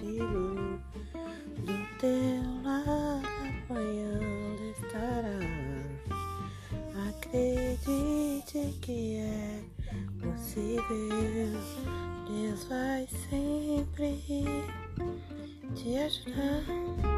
Do teu lado amanhã estará. Acredite que é possível. Deus vai sempre te ajudar.